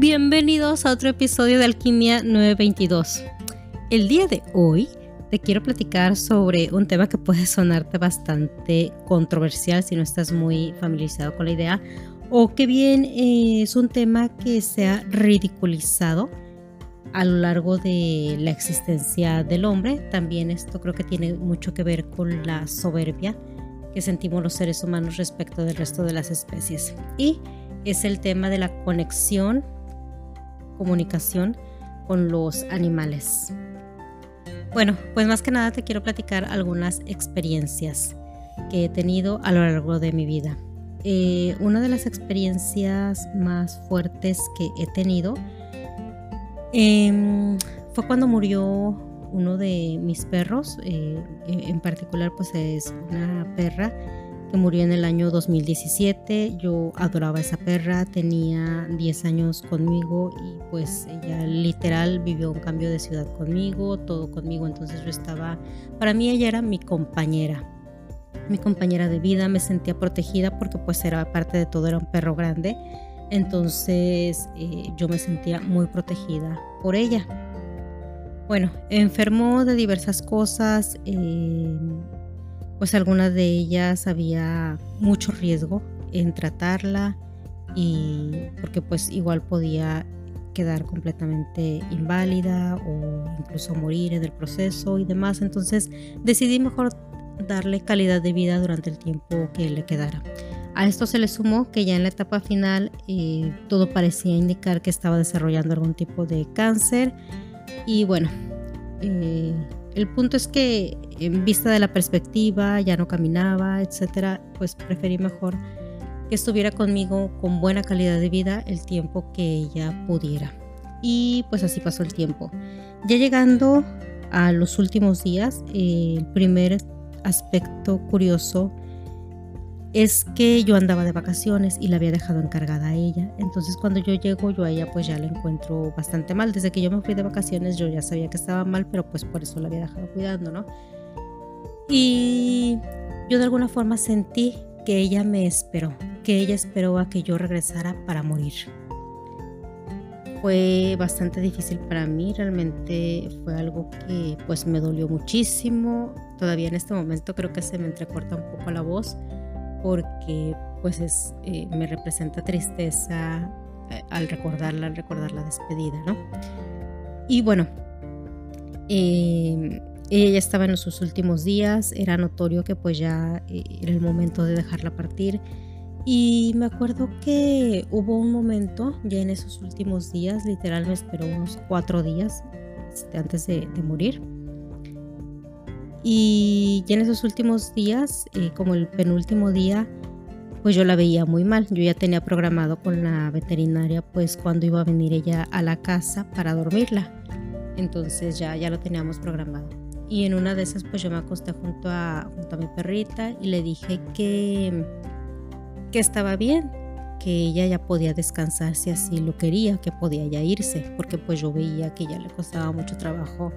Bienvenidos a otro episodio de Alquimia 922. El día de hoy te quiero platicar sobre un tema que puede sonarte bastante controversial si no estás muy familiarizado con la idea o que bien eh, es un tema que se ha ridiculizado a lo largo de la existencia del hombre. También esto creo que tiene mucho que ver con la soberbia que sentimos los seres humanos respecto del resto de las especies. Y es el tema de la conexión, comunicación con los animales. Bueno, pues más que nada te quiero platicar algunas experiencias que he tenido a lo largo de mi vida. Eh, una de las experiencias más fuertes que he tenido em, fue cuando murió uno de mis perros, eh, en particular pues es una perra que murió en el año 2017. Yo adoraba a esa perra, tenía 10 años conmigo y pues ella literal vivió un cambio de ciudad conmigo, todo conmigo, entonces yo estaba, para mí ella era mi compañera, mi compañera de vida, me sentía protegida porque pues era parte de todo, era un perro grande, entonces eh, yo me sentía muy protegida por ella. Bueno, enfermó de diversas cosas. Eh, pues algunas de ellas había mucho riesgo en tratarla y porque pues igual podía quedar completamente inválida o incluso morir en el proceso y demás. Entonces decidí mejor darle calidad de vida durante el tiempo que le quedara. A esto se le sumó que ya en la etapa final eh, todo parecía indicar que estaba desarrollando algún tipo de cáncer y bueno, eh, el punto es que en vista de la perspectiva, ya no caminaba, etcétera, pues preferí mejor que estuviera conmigo con buena calidad de vida el tiempo que ella pudiera. Y pues así pasó el tiempo. Ya llegando a los últimos días, el primer aspecto curioso es que yo andaba de vacaciones y la había dejado encargada a ella. Entonces cuando yo llego, yo a ella pues ya la encuentro bastante mal. Desde que yo me fui de vacaciones yo ya sabía que estaba mal, pero pues por eso la había dejado cuidando, ¿no? Y yo de alguna forma sentí que ella me esperó, que ella esperó a que yo regresara para morir. Fue bastante difícil para mí, realmente fue algo que pues me dolió muchísimo. Todavía en este momento creo que se me entrecorta un poco la voz porque pues es, eh, me representa tristeza eh, al recordarla, al recordar la despedida, ¿no? Y bueno, eh, ella ya estaba en sus últimos días, era notorio que pues ya era el momento de dejarla partir. Y me acuerdo que hubo un momento, ya en esos últimos días, literal me esperó unos cuatro días este, antes de morir y ya en esos últimos días, eh, como el penúltimo día, pues yo la veía muy mal. Yo ya tenía programado con la veterinaria pues cuando iba a venir ella a la casa para dormirla. Entonces ya, ya lo teníamos programado. Y en una de esas pues yo me acosté junto a, junto a mi perrita y le dije que, que estaba bien, que ella ya podía descansar si así lo quería, que podía ya irse, porque pues yo veía que ya le costaba mucho trabajo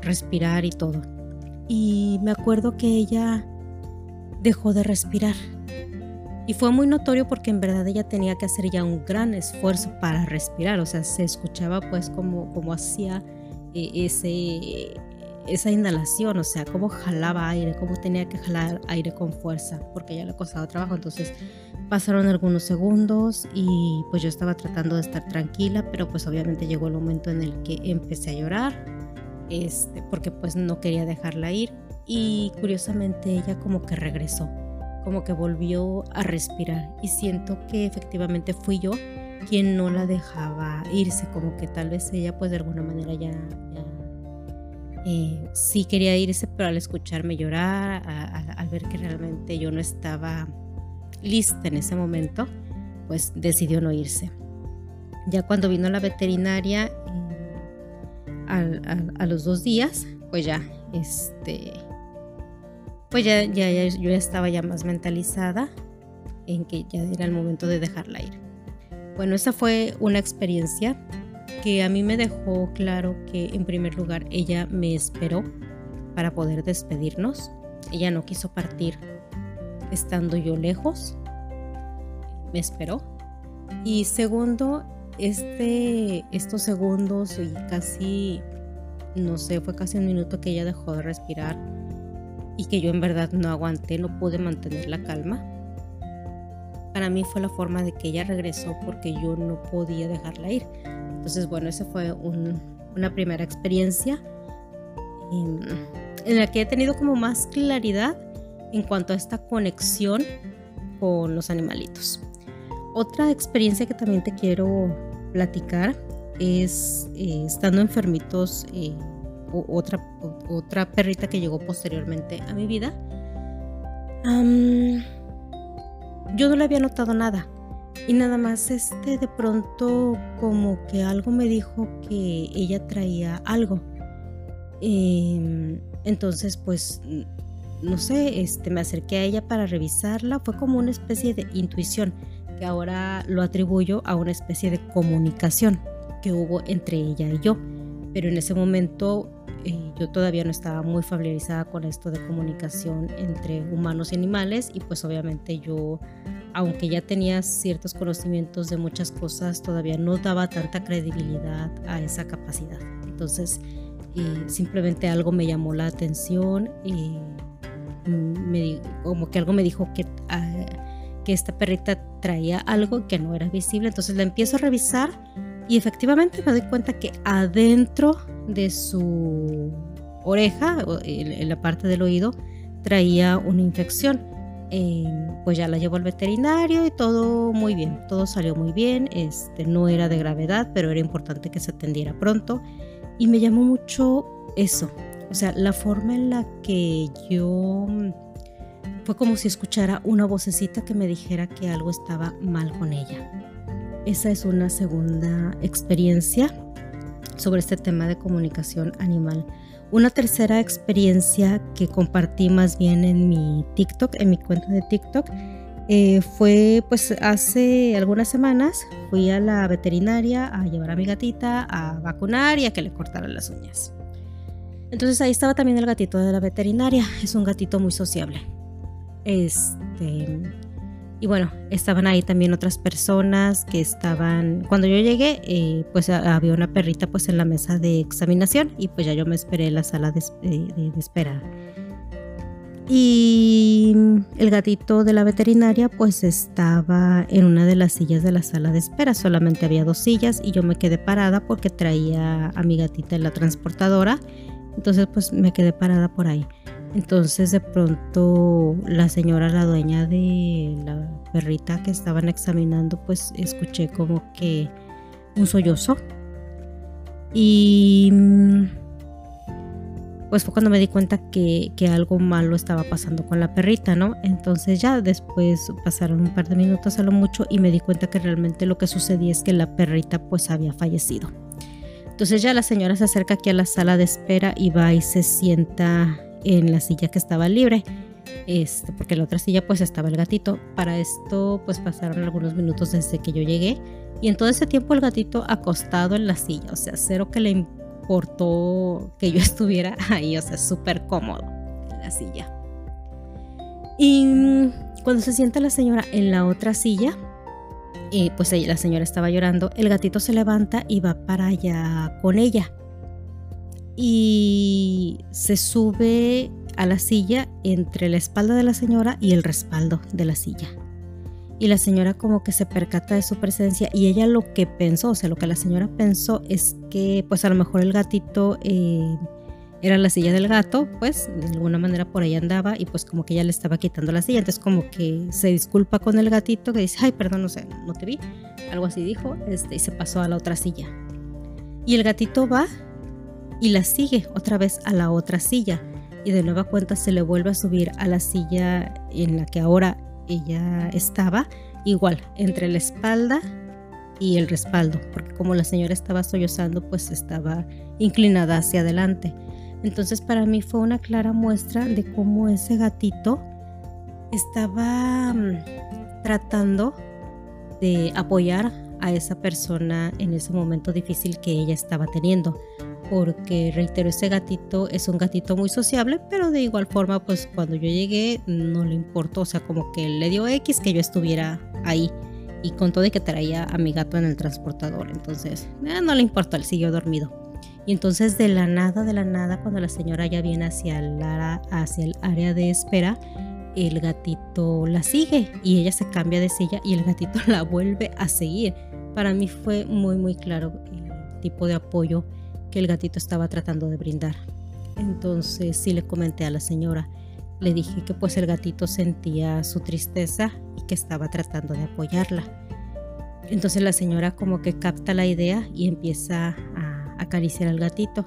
respirar y todo y me acuerdo que ella dejó de respirar. Y fue muy notorio porque en verdad ella tenía que hacer ya un gran esfuerzo para respirar, o sea, se escuchaba pues como, como hacía eh, ese, esa inhalación, o sea, cómo jalaba aire, cómo tenía que jalar aire con fuerza, porque ya le costaba trabajo. Entonces pasaron algunos segundos y pues yo estaba tratando de estar tranquila, pero pues obviamente llegó el momento en el que empecé a llorar este, porque pues no quería dejarla ir y curiosamente ella como que regresó, como que volvió a respirar y siento que efectivamente fui yo quien no la dejaba irse, como que tal vez ella pues de alguna manera ya, eh, sí quería irse, pero al escucharme llorar, al ver que realmente yo no estaba lista en ese momento, pues decidió no irse. Ya cuando vino la veterinaria, a los dos días, pues ya, este, pues ya, ya, yo ya estaba ya más mentalizada en que ya era el momento de dejarla ir. Bueno, esa fue una experiencia que a mí me dejó claro que en primer lugar ella me esperó para poder despedirnos. Ella no quiso partir estando yo lejos. Me esperó. Y segundo, este, estos segundos y casi, no sé, fue casi un minuto que ella dejó de respirar y que yo en verdad no aguanté, no pude mantener la calma. Para mí fue la forma de que ella regresó porque yo no podía dejarla ir. Entonces, bueno, esa fue una primera experiencia em, en la que he tenido como más claridad en cuanto a esta conexión con los animalitos. Otra experiencia que también te quiero platicar es eh, estando enfermitos, eh, otra, otra perrita que llegó posteriormente a mi vida. yo no le había notado nada y nada más este de pronto como que algo me dijo que ella traía algo. Em, entonces pues no sé, este me acerqué a ella para revisarla, fue como una especie de intuición que ahora lo atribuyo a una especie de comunicación que hubo entre ella y yo. Pero en ese momento eh, yo todavía no estaba muy familiarizada con esto de comunicación entre humanos y animales y pues obviamente yo, aunque ya tenía ciertos conocimientos de muchas cosas, todavía no daba tanta credibilidad a esa capacidad. Entonces eh, simplemente algo me llamó la atención y como que algo me dijo que... Ah, que esta perrita traía algo que no era visible. Entonces la empiezo a revisar y efectivamente me doy cuenta que adentro de su oreja, en la parte del oído, traía una infección. Eh, pues ya la llevo al veterinario y todo muy bien, todo salió muy bien, este, no era de gravedad, pero era importante que se atendiera pronto. Y me llamó mucho eso, o sea, la forma en la que yo fue como si escuchara una vocecita que me dijera que algo estaba mal con ella. Esa es una segunda experiencia sobre este tema de comunicación animal. Una tercera experiencia que compartí más bien en mi TikTok, en mi cuenta de TikTok, eh, fue pues hace algunas semanas fui a la veterinaria a llevar a mi gatita a vacunar y a que le cortaran las uñas. Entonces ahí estaba también el gatito de la veterinaria, es un gatito muy sociable. Este, y bueno, estaban ahí también otras personas que estaban, cuando yo llegué, eh, pues había una perrita pues en la mesa de examinación y pues ya yo me esperé en la sala de, de, espera. Y el gatito de la veterinaria pues estaba en una de las sillas de la sala de espera, solamente había dos sillas y yo me quedé parada porque traía a mi gatita en la transportadora, entonces pues me quedé parada por ahí. Entonces de pronto la señora, la dueña de la perrita que estaban examinando, pues escuché como que un sollozo. Y mm, pues fue cuando me di cuenta que, algo malo estaba pasando con la perrita, ¿no? Entonces ya después pasaron un par de minutos a lo mucho y me di cuenta que realmente lo que sucedía es que la perrita pues había fallecido. Entonces ya la señora se acerca aquí a la sala de espera y va y se sienta en la silla que estaba libre. Este, porque en la otra silla pues estaba el gatito. Para esto pues pasaron algunos minutos desde que yo llegué y en todo ese tiempo el gatito acostado en la silla, o sea, cero que le importó que yo estuviera ahí, o sea, súper cómodo en la silla. Y cuando se sienta la señora en la otra silla, y pues la señora estaba llorando, el gatito se levanta y va para allá con ella y se sube a la silla entre la espalda de la señora y el respaldo de la silla. Y la señora como que se percata de su presencia y ella lo que pensó, o sea, lo que la señora pensó es que pues a lo mejor el gatito eh, era la silla del gato, pues de alguna manera por ahí andaba y pues como que ella le estaba quitando la silla, entonces como que se disculpa con el gatito que dice, ay, perdón, no sé, no te vi, algo así dijo, este, y se pasó a la otra silla. Y el gatito va y la sigue otra vez a la otra silla y de nueva cuenta se le vuelve a subir a la silla en la que ahora ella estaba, igual entre la espalda y el respaldo, porque como la señora estaba sollozando, pues estaba inclinada hacia adelante. Entonces para mí fue una clara muestra de cómo ese gatito estaba mm, tratando de apoyar a esa persona en ese momento difícil que ella estaba teniendo porque reitero, ese gatito es un gatito muy sociable, pero de igual forma, pues cuando yo llegué no le importó, o sea, como que le dio X que yo estuviera ahí y con todo de que traía a mi gato en el transportador. Entonces, eh, no le importó, él siguió dormido. Y entonces de la nada, de la nada, cuando la señora ya viene hacia el, hacia el área de espera, el gatito la sigue y ella se cambia de silla y el gatito la vuelve a seguir. Para mí fue muy, muy claro el tipo de apoyo que el gatito estaba tratando de brindar. Entonces sí le comenté a la señora, le dije que pues el gatito sentía su tristeza y que estaba tratando de apoyarla. Entonces la señora como que capta la idea y empieza a acariciar al gatito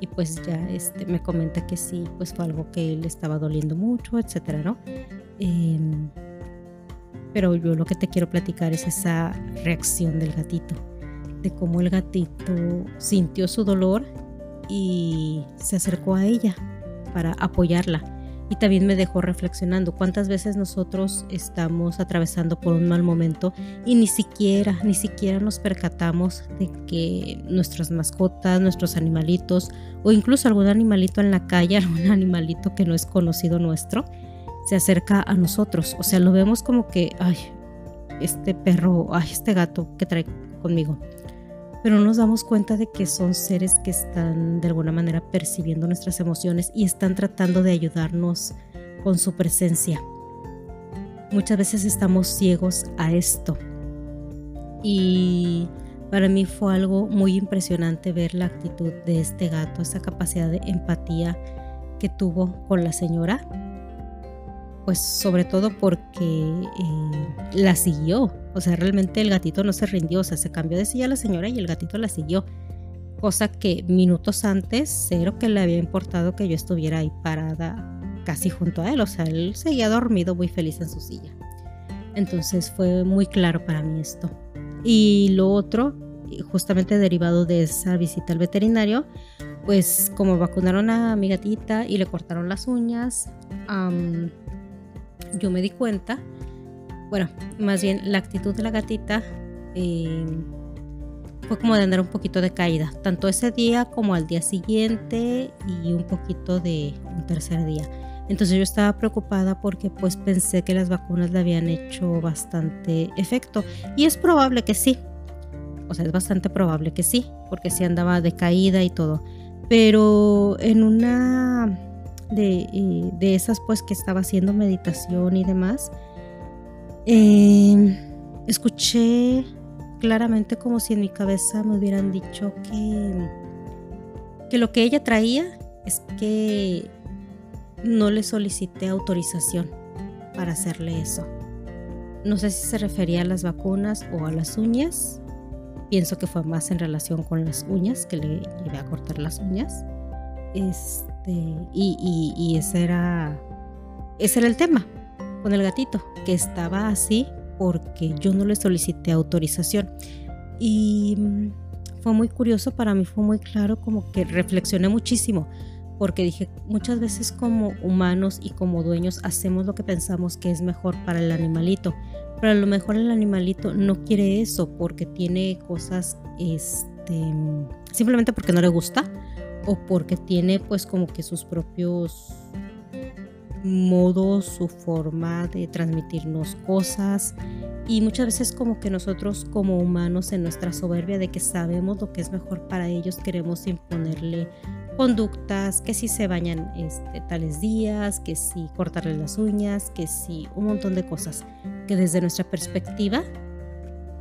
y pues ya este, me comenta que sí, pues fue algo que le estaba doliendo mucho, etcétera, ¿no? Em, pero yo lo que te quiero platicar es esa reacción del gatito, de cómo el gatito sintió su dolor y se acercó a ella para apoyarla y también me dejó reflexionando cuántas veces nosotros estamos atravesando por un mal momento y ni siquiera, ni siquiera nos percatamos de que nuestras mascotas, nuestros animalitos o incluso algún animalito en la calle, algún animalito que no es conocido nuestro, se acerca a nosotros. O sea, lo vemos como que, ay, este perro, ay, este gato que trae conmigo pero no nos damos cuenta de que son seres que están de alguna manera percibiendo nuestras emociones y están tratando de ayudarnos con su presencia. Muchas veces estamos ciegos a esto y para mí fue algo muy impresionante ver la actitud de este gato, esa capacidad de empatía que tuvo con la señora pues sobre todo porque eh, la siguió. O sea, realmente el gatito no se rindió, o sea, se cambió de silla la señora y el gatito la siguió. Cosa que minutos antes, cero que le había importado que yo estuviera ahí parada casi junto a él. O sea, él seguía dormido muy feliz en su silla. Entonces fue muy claro para mí esto. Y lo otro, justamente derivado de esa visita al veterinario, pues como vacunaron a mi gatita y le cortaron las uñas, yo me di cuenta, bueno, más bien la actitud de la gatita em, fue como de andar un poquito de caída, tanto ese día como al día siguiente y un poquito de un tercer día. Entonces yo estaba preocupada porque pues pensé que las vacunas le habían hecho bastante efecto y es probable que sí. O sea, es bastante probable que sí, porque sí andaba de caída y todo. Pero en una de, de esas pues que estaba haciendo meditación y demás, em, escuché claramente como si en mi cabeza me hubieran dicho que, que lo que ella traía es que no le solicité autorización para hacerle eso. No sé si se refería a las vacunas o a las uñas. Pienso que fue más en relación con las uñas, que le llevé a cortar las uñas. Este, y, ese, era, ese era el tema con el gatito, que estaba así porque yo no le solicité autorización. Y mm, fue muy curioso, para mí fue muy claro, como que reflexioné muchísimo, porque dije, muchas veces como humanos y como dueños hacemos lo que pensamos que es mejor para el animalito, pero a lo mejor el animalito no quiere eso porque tiene cosas, este, simplemente porque no le gusta o porque tiene pues como que sus propios modos, su forma de transmitirnos cosas y muchas veces como que nosotros como humanos en nuestra soberbia de que sabemos lo que es mejor para ellos queremos imponerle conductas, que si se bañan este, tales días, que si cortarle las uñas, que si un montón de cosas que desde nuestra perspectiva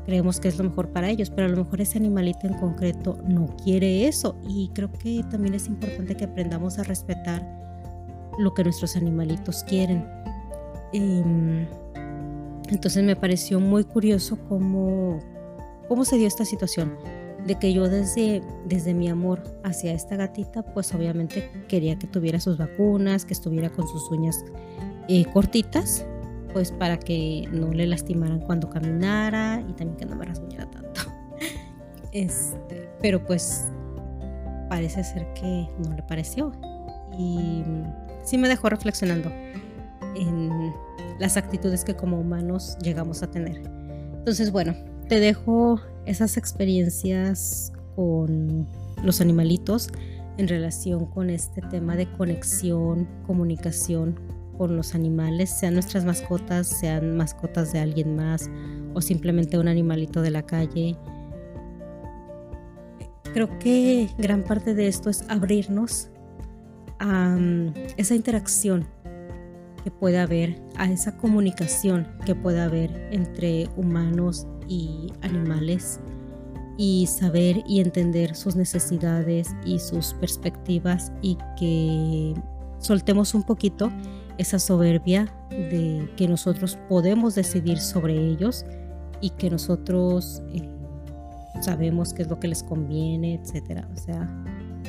creemos que es lo mejor para ellos, pero a lo mejor ese animalito en concreto no quiere eso. Y creo que también es importante que aprendamos a respetar lo que nuestros animalitos quieren. Em, entonces me pareció muy curioso cómo, cómo se dio esta situación, de que yo desde, desde mi amor hacia esta gatita, pues obviamente quería que tuviera sus vacunas, que estuviera con sus uñas eh, cortitas, pues para que no le lastimaran cuando caminara y también que no me rasguñara tanto. Este, pero pues parece ser que no le pareció y sí me dejó reflexionando en las actitudes que como humanos llegamos a tener. Entonces, bueno, te dejo esas experiencias con los animalitos en relación con este tema de conexión, comunicación con los animales, sean nuestras mascotas, sean mascotas de alguien más o simplemente un animalito de la calle. Creo que gran parte de esto es abrirnos mm, esa interacción que pueda haber, a esa comunicación que pueda haber entre humanos y animales y saber y entender sus necesidades y sus perspectivas y que soltemos un poquito esa soberbia de que nosotros podemos decidir sobre ellos y que nosotros eh, sabemos qué es lo que les conviene, etcétera. O sea,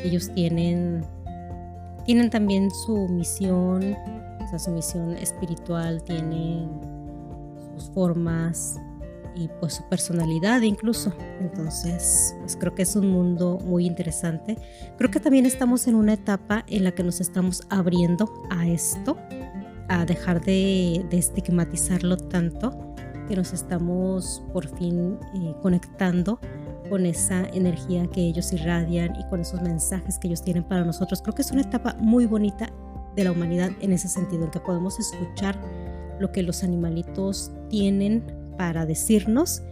ellos tienen, tienen también su misión, o sea, su misión espiritual, tienen sus formas y pues su personalidad incluso. Entonces, pues creo que es un mundo muy interesante. Creo que también estamos en una etapa en la que nos estamos abriendo a esto, a dejar de, estigmatizarlo tanto, que nos estamos por fin eh, conectando con esa energía que ellos irradian y con esos mensajes que ellos tienen para nosotros. Creo que es una etapa muy bonita de la humanidad en ese sentido, en que podemos escuchar lo que los animalitos tienen para decirnos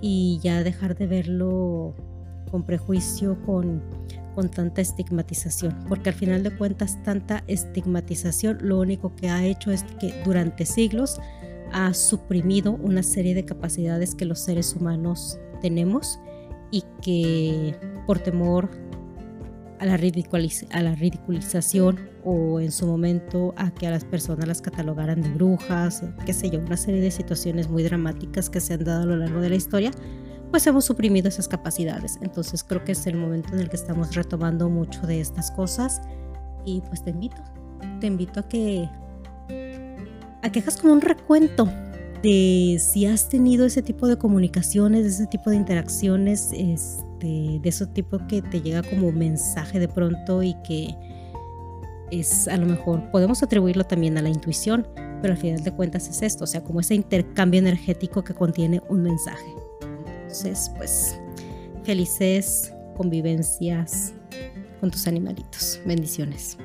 y ya dejar de verlo con prejuicio, con, con tanta estigmatización, porque al final de cuentas tanta estigmatización lo único que ha hecho es que durante siglos ha suprimido una serie de capacidades que los seres humanos tenemos y que por temor a la, a la ridiculización o en su momento a que a las personas las catalogaran de brujas, qué sé yo, una serie de situaciones muy dramáticas que se han dado a lo largo de la historia, pues hemos suprimido esas capacidades. Entonces creo que es el momento en el que estamos retomando mucho de estas cosas y pues te invito, te invito a que a que hagas como un recuento de si has tenido ese tipo de comunicaciones, ese tipo de interacciones, este, de ese tipo que te llega como mensaje de pronto y que es a lo mejor, podemos atribuirlo también a la intuición, pero al final de cuentas es esto, o sea, como ese intercambio energético que contiene un mensaje. Entonces, pues, felices convivencias con tus animalitos. Bendiciones.